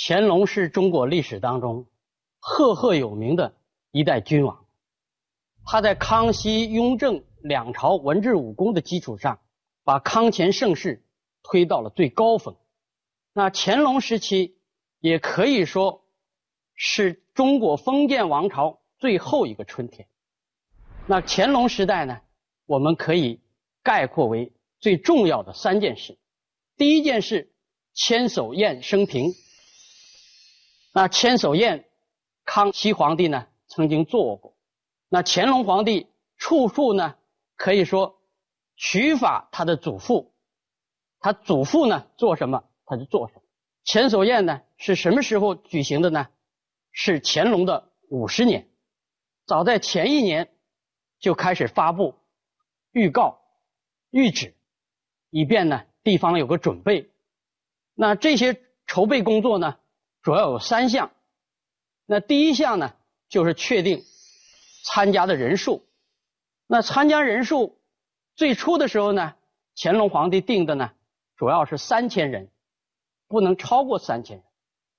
乾隆是中国历史当中赫赫有名的一代君王，他在康熙、雍正两朝文治武功的基础上，把康乾盛世推到了最高峰。那乾隆时期也可以说是中国封建王朝最后一个春天。那乾隆时代呢，我们可以概括为最重要的三件事。第一件事，千叟宴升平。那千叟宴，康熙皇帝呢曾经做过。那乾隆皇帝处处呢可以说取法他的祖父，他祖父呢做什么他就做什么。千叟宴呢是什么时候举行的呢？是乾隆的五十年，早在前一年就开始发布预告、谕旨，以便呢。地方有个准备，那这些筹备工作呢，主要有三项。那第一项呢，就是确定参加的人数。那参加人数最初的时候呢，乾隆皇帝定的呢，主要是三千人，不能超过三千人。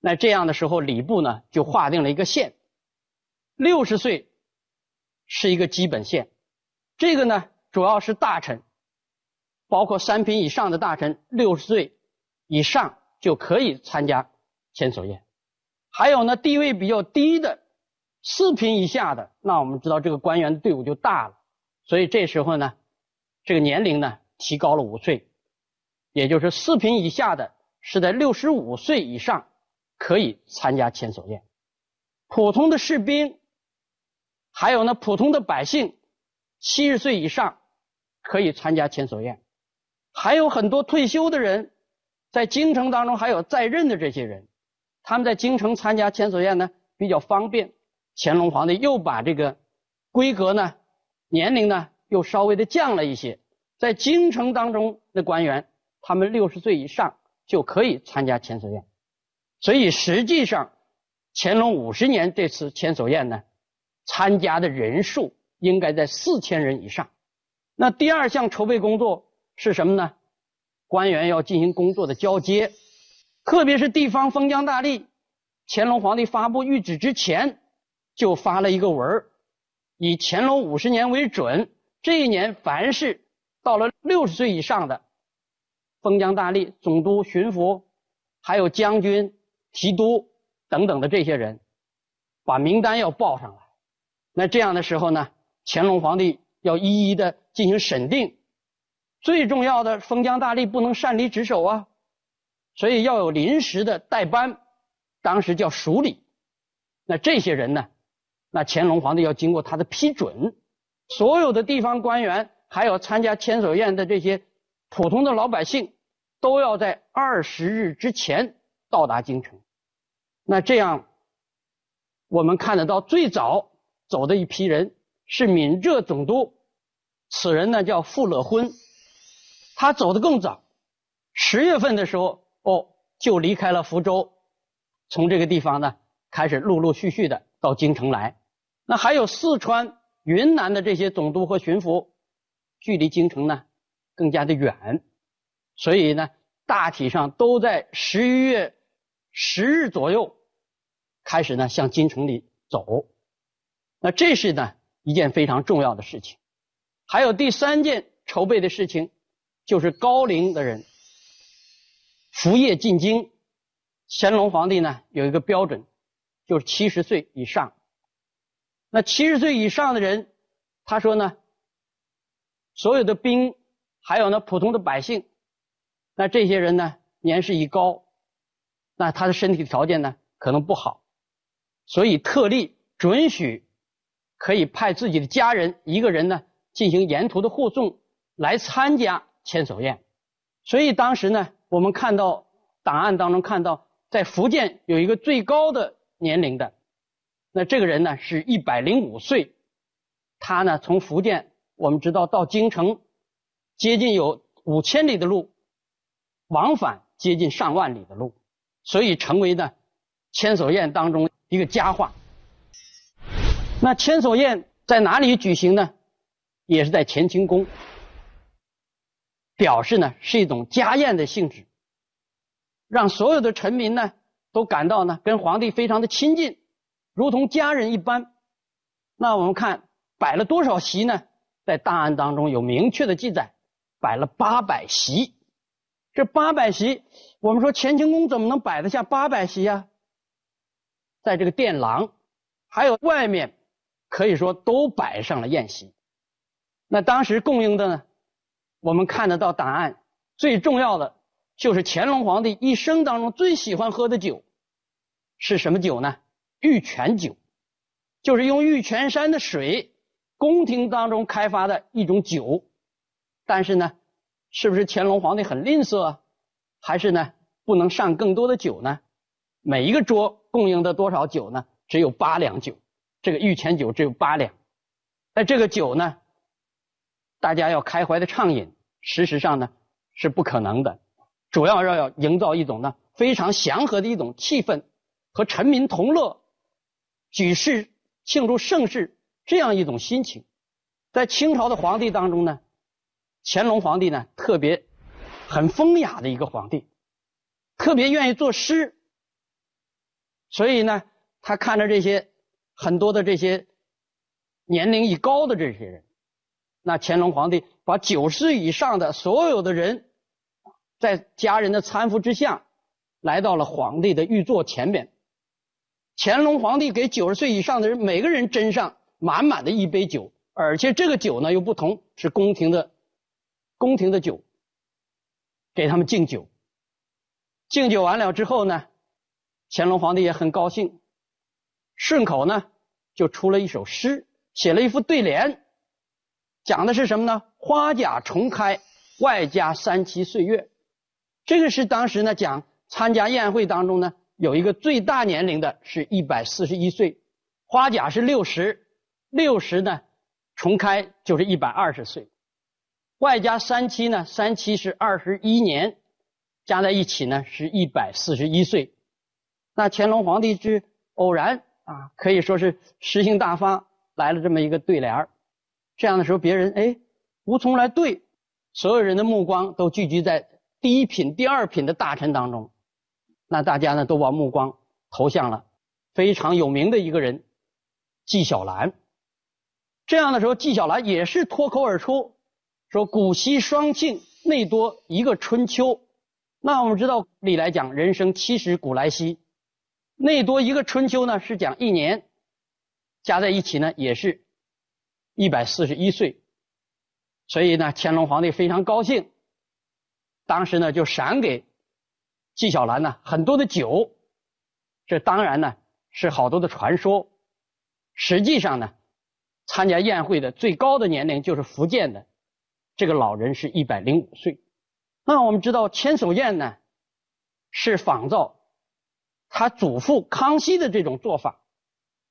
那这样的时候，礼部呢就划定了一个线，六十岁是一个基本线。这个呢，主要是大臣。包括三品以上的大臣，六十岁以上就可以参加千叟宴。还有呢，地位比较低的，四品以下的，那我们知道这个官员队伍就大了。所以这时候呢，这个年龄呢提高了五岁，也就是四品以下的是在六十五岁以上可以参加千叟宴。普通的士兵，还有呢普通的百姓，七十岁以上可以参加千叟宴。还有很多退休的人，在京城当中还有在任的这些人，他们在京城参加千叟宴呢比较方便。乾隆皇帝又把这个规格呢、年龄呢又稍微的降了一些，在京城当中的官员，他们六十岁以上就可以参加千叟宴。所以实际上，乾隆五十年这次千叟宴呢，参加的人数应该在四千人以上。那第二项筹备工作。是什么呢？官员要进行工作的交接，特别是地方封疆大吏，乾隆皇帝发布谕旨之前，就发了一个文儿，以乾隆五十年为准，这一年凡是到了六十岁以上的封疆大吏、总督、巡抚，还有将军、提督等等的这些人，把名单要报上来。那这样的时候呢，乾隆皇帝要一一的进行审定。最重要的封疆大吏不能擅离职守啊，所以要有临时的代班，当时叫署理。那这些人呢，那乾隆皇帝要经过他的批准，所有的地方官员，还有参加千叟宴的这些普通的老百姓，都要在二十日之前到达京城。那这样，我们看得到最早走的一批人是闽浙总督，此人呢叫傅乐昏。他走得更早，十月份的时候，哦，就离开了福州，从这个地方呢开始陆陆续续的到京城来。那还有四川、云南的这些总督和巡抚，距离京城呢更加的远，所以呢，大体上都在十一月十日左右开始呢向京城里走。那这是呢一件非常重要的事情。还有第三件筹备的事情。就是高龄的人服业进京，乾隆皇帝呢有一个标准，就是七十岁以上。那七十岁以上的人，他说呢，所有的兵，还有呢普通的百姓，那这些人呢年事已高，那他的身体条件呢可能不好，所以特例准许可以派自己的家人一个人呢进行沿途的护送来参加。千叟宴，所以当时呢，我们看到档案当中看到，在福建有一个最高的年龄的，那这个人呢是一百零五岁，他呢从福建我们知道到京城，接近有五千里的路，往返接近上万里的路，所以成为呢千叟宴当中一个佳话。那千叟宴在哪里举行呢？也是在乾清宫。表示呢是一种家宴的性质，让所有的臣民呢都感到呢跟皇帝非常的亲近，如同家人一般。那我们看摆了多少席呢？在档案当中有明确的记载，摆了八百席。这八百席，我们说乾清宫怎么能摆得下八百席呀？在这个殿廊，还有外面，可以说都摆上了宴席。那当时供应的呢，我们看得到答案，最重要的就是乾隆皇帝一生当中最喜欢喝的酒，是什么酒呢？玉泉酒，就是用玉泉山的水，宫廷当中开发的一种酒。但是呢，是不是乾隆皇帝很吝啬，还是呢不能上更多的酒呢？每一个桌供应的多少酒呢？只有八两酒，这个玉泉酒只有八两。那这个酒呢？大家要开怀的畅饮，事实上呢是不可能的。主要要要营造一种呢非常祥和的一种气氛，和臣民同乐，举世庆祝盛世这样一种心情。在清朝的皇帝当中呢，乾隆皇帝呢特别很风雅的一个皇帝，特别愿意作诗。所以呢，他看着这些很多的这些年龄已高的这些人。那乾隆皇帝把九十以上的所有的人，在家人的搀扶之下，来到了皇帝的御座前面。乾隆皇帝给九十岁以上的人每个人斟上满满的一杯酒，而且这个酒呢又不同，是宫廷的宫廷的酒，给他们敬酒。敬酒完了之后呢，乾隆皇帝也很高兴，顺口呢就出了一首诗，写了一副对联。讲的是什么呢？花甲重开，外加三七岁月。这个是当时呢讲参加宴会当中呢有一个最大年龄的是一百四十一岁，花甲是六十，六十呢重开就是一百二十岁，外加三七呢，三七是二十一年，加在一起呢是一百四十一岁。那乾隆皇帝之偶然啊，可以说是诗兴大发，来了这么一个对联儿。这样的时候，别人哎无从来对，所有人的目光都聚集在第一品、第二品的大臣当中，那大家呢都把目光投向了非常有名的一个人纪晓岚。这样的时候，纪晓岚也是脱口而出说：“古稀双庆，内多一个春秋。”那我们知道，历来讲人生七十古来稀，内多一个春秋呢是讲一年，加在一起呢也是。一百四十一岁，所以呢，乾隆皇帝非常高兴。当时呢，就赏给纪晓岚呢很多的酒。这当然呢是好多的传说。实际上呢，参加宴会的最高的年龄就是福建的这个老人是一百零五岁。那我们知道千叟宴呢是仿造他祖父康熙的这种做法，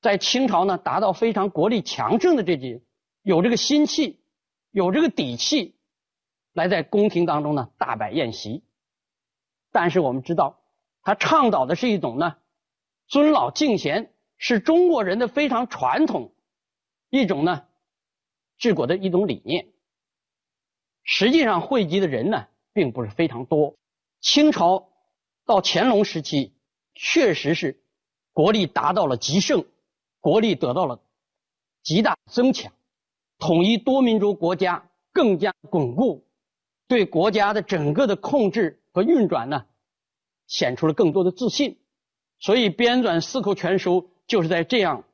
在清朝呢达到非常国力强盛的这几。有这个心气，有这个底气，来在宫廷当中呢大摆宴席。但是我们知道，他倡导的是一种呢尊老敬贤，是中国人的非常传统一种呢治国的一种理念。实际上汇集的人呢并不是非常多。清朝到乾隆时期，确实是国力达到了极盛，国力得到了极大增强。统一多民族国家更加巩固，对国家的整个的控制和运转呢，显出了更多的自信。所以编纂四库全书就是在这样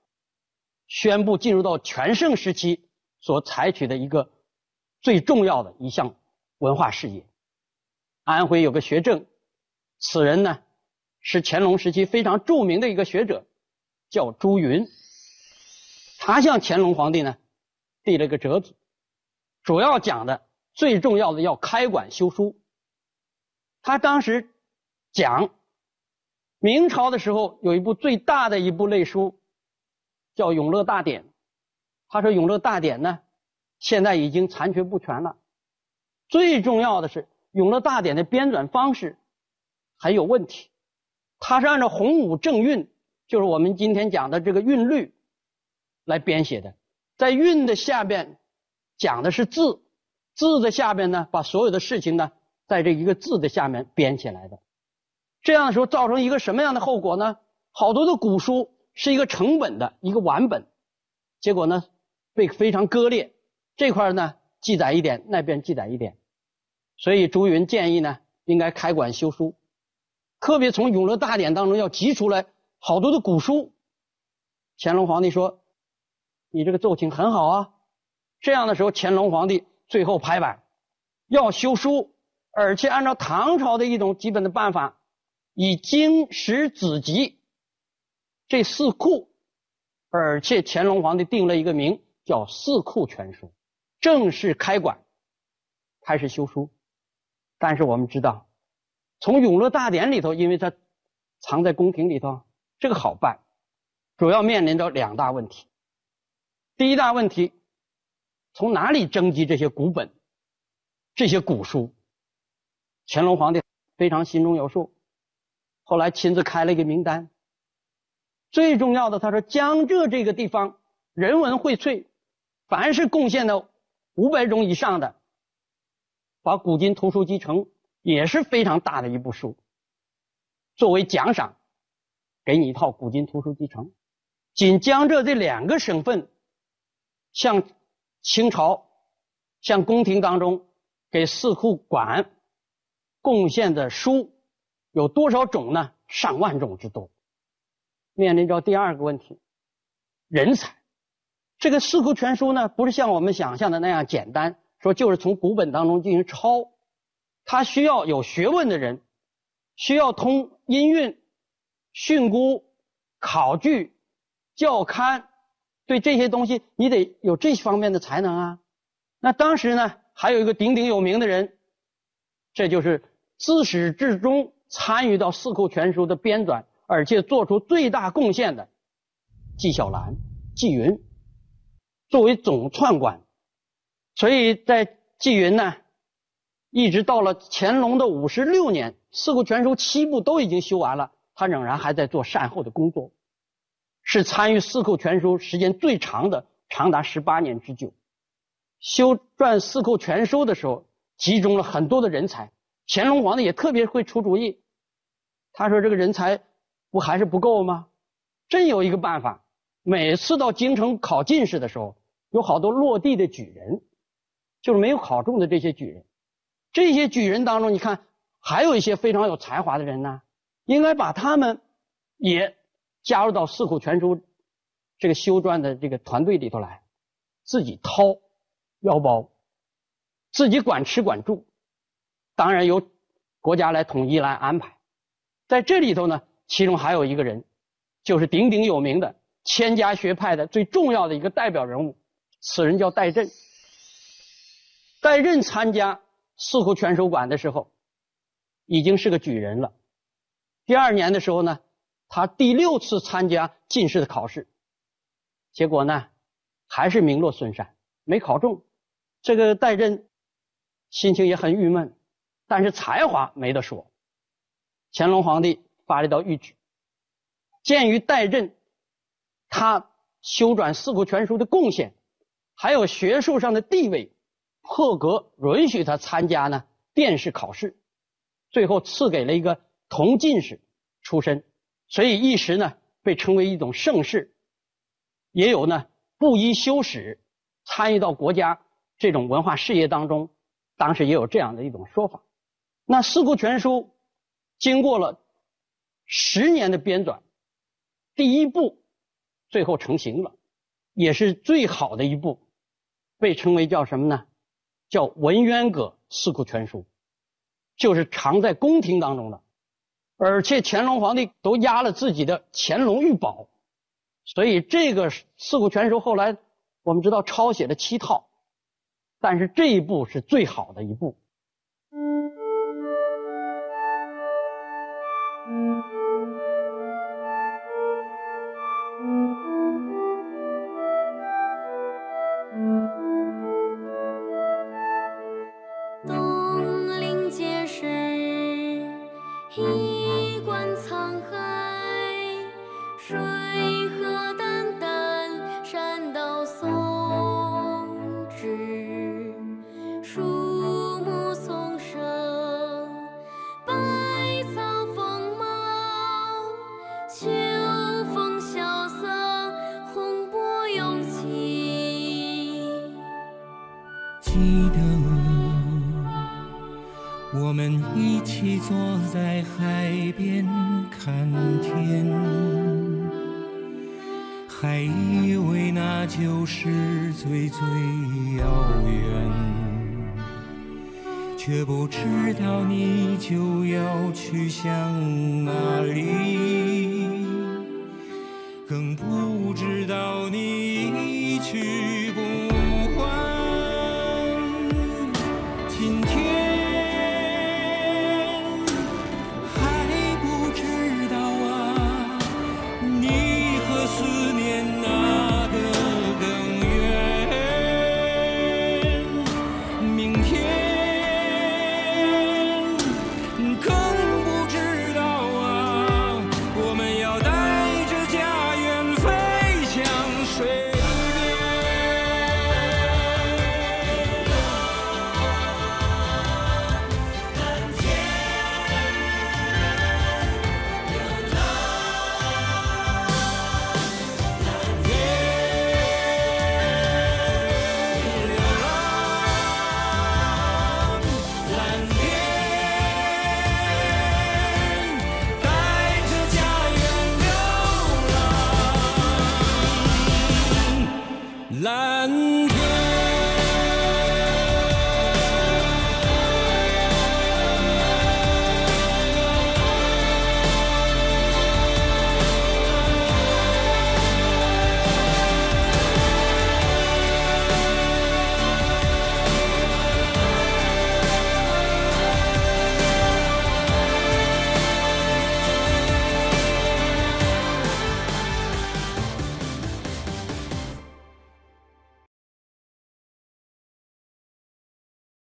宣布进入到全盛时期所采取的一个最重要的一项文化事业。安徽有个学政，此人呢是乾隆时期非常著名的一个学者，叫朱云。他向乾隆皇帝呢。递了个折子，主要讲的最重要的要开馆修书。他当时讲，明朝的时候有一部最大的一部类书，叫《永乐大典》。他说《永乐大典》呢，现在已经残缺不全了。最重要的是《永乐大典》的编纂方式很有问题，他是按照洪武正韵，就是我们今天讲的这个韵律来编写的。在韵的下边讲的是字，字的下边呢，把所有的事情呢，在这一个字的下面编起来的。这样的时候造成一个什么样的后果呢？好多的古书是一个成本的一个完本，结果呢被非常割裂，这块呢记载一点，那边记载一点，所以朱云建议呢应该开馆修书，特别从《永乐大典》当中要集出来好多的古书。乾隆皇帝说：“你这个奏请很好啊。”这样的时候，乾隆皇帝最后拍板，要修书，而且按照唐朝的一种基本的办法。以经史子集这四库，而且乾隆皇帝定了一个名叫《四库全书》，正式开馆，开始修书。但是我们知道，从《永乐大典》里头，因为它藏在宫廷里头，这个好办，主要面临着两大问题。第一大问题，从哪里征集这些古本、这些古书？乾隆皇帝非常心中有数。后来亲自开了一个名单。最重要的，他说江浙这个地方人文荟萃，凡是贡献的五百种以上的，把古今图书集成也是非常大的一部书，作为奖赏，给你一套古今图书集成。仅江浙这两个省份，向清朝、向宫廷当中给四库馆贡献的书。有多少种呢？上万种之多。面临着第二个问题，人才。这个《四库全书》呢，不是像我们想象的那样简单，说就是从古本当中进行抄。它需要有学问的人，需要通音韵、训诂、考据、校勘，对这些东西你得有这方面的才能啊。那当时呢，还有一个鼎鼎有名的人，这就是自始至终。参与到《四库全书》的编纂，而且做出最大贡献的纪晓岚、纪云，作为总篡官，所以在纪云呢，一直到了乾隆的五十六年，《四库全书》七部都已经修完了，他仍然还在做善后的工作，是参与《四库全书》时间最长的，长达十八年之久。修撰《四库全书》的时候，集中了很多的人才，乾隆皇帝也特别会出主意。他说：“这个人才不还是不够吗？真有一个办法，每次到京城考进士的时候，有好多落地的举人，就是没有考中的这些举人。这些举人当中，你看还有一些非常有才华的人呢，应该把他们也加入到《四库全书》这个修撰的这个团队里头来，自己掏腰包，自己管吃管住，当然由国家来统一来安排。”在这里头呢，其中还有一个人，就是鼎鼎有名的千家学派的最重要的一个代表人物，此人叫戴震。戴震参加四库全书馆的时候，已经是个举人了。第二年的时候呢，他第六次参加进士的考试，结果呢，还是名落孙山，没考中。这个戴震心情也很郁闷，但是才华没得说。乾隆皇帝发了一道谕旨，鉴于戴震他修撰《四库全书》的贡献，还有学术上的地位，破格允许他参加呢殿试考试，最后赐给了一个同进士出身，所以一时呢被称为一种盛世。也有呢布衣修史，参与到国家这种文化事业当中，当时也有这样的一种说法。那《四库全书》。经过了十年的编纂，第一部最后成型了，也是最好的一部，被称为叫什么呢？叫文渊阁四库全书，就是藏在宫廷当中的，而且乾隆皇帝都压了自己的乾隆御宝，所以这个四库全书后来我们知道抄写了七套，但是这一部是最好的一部。我们一起坐在海边看天还以为那就是最最遥远却不知道你就要去向哪里更不知道你已去不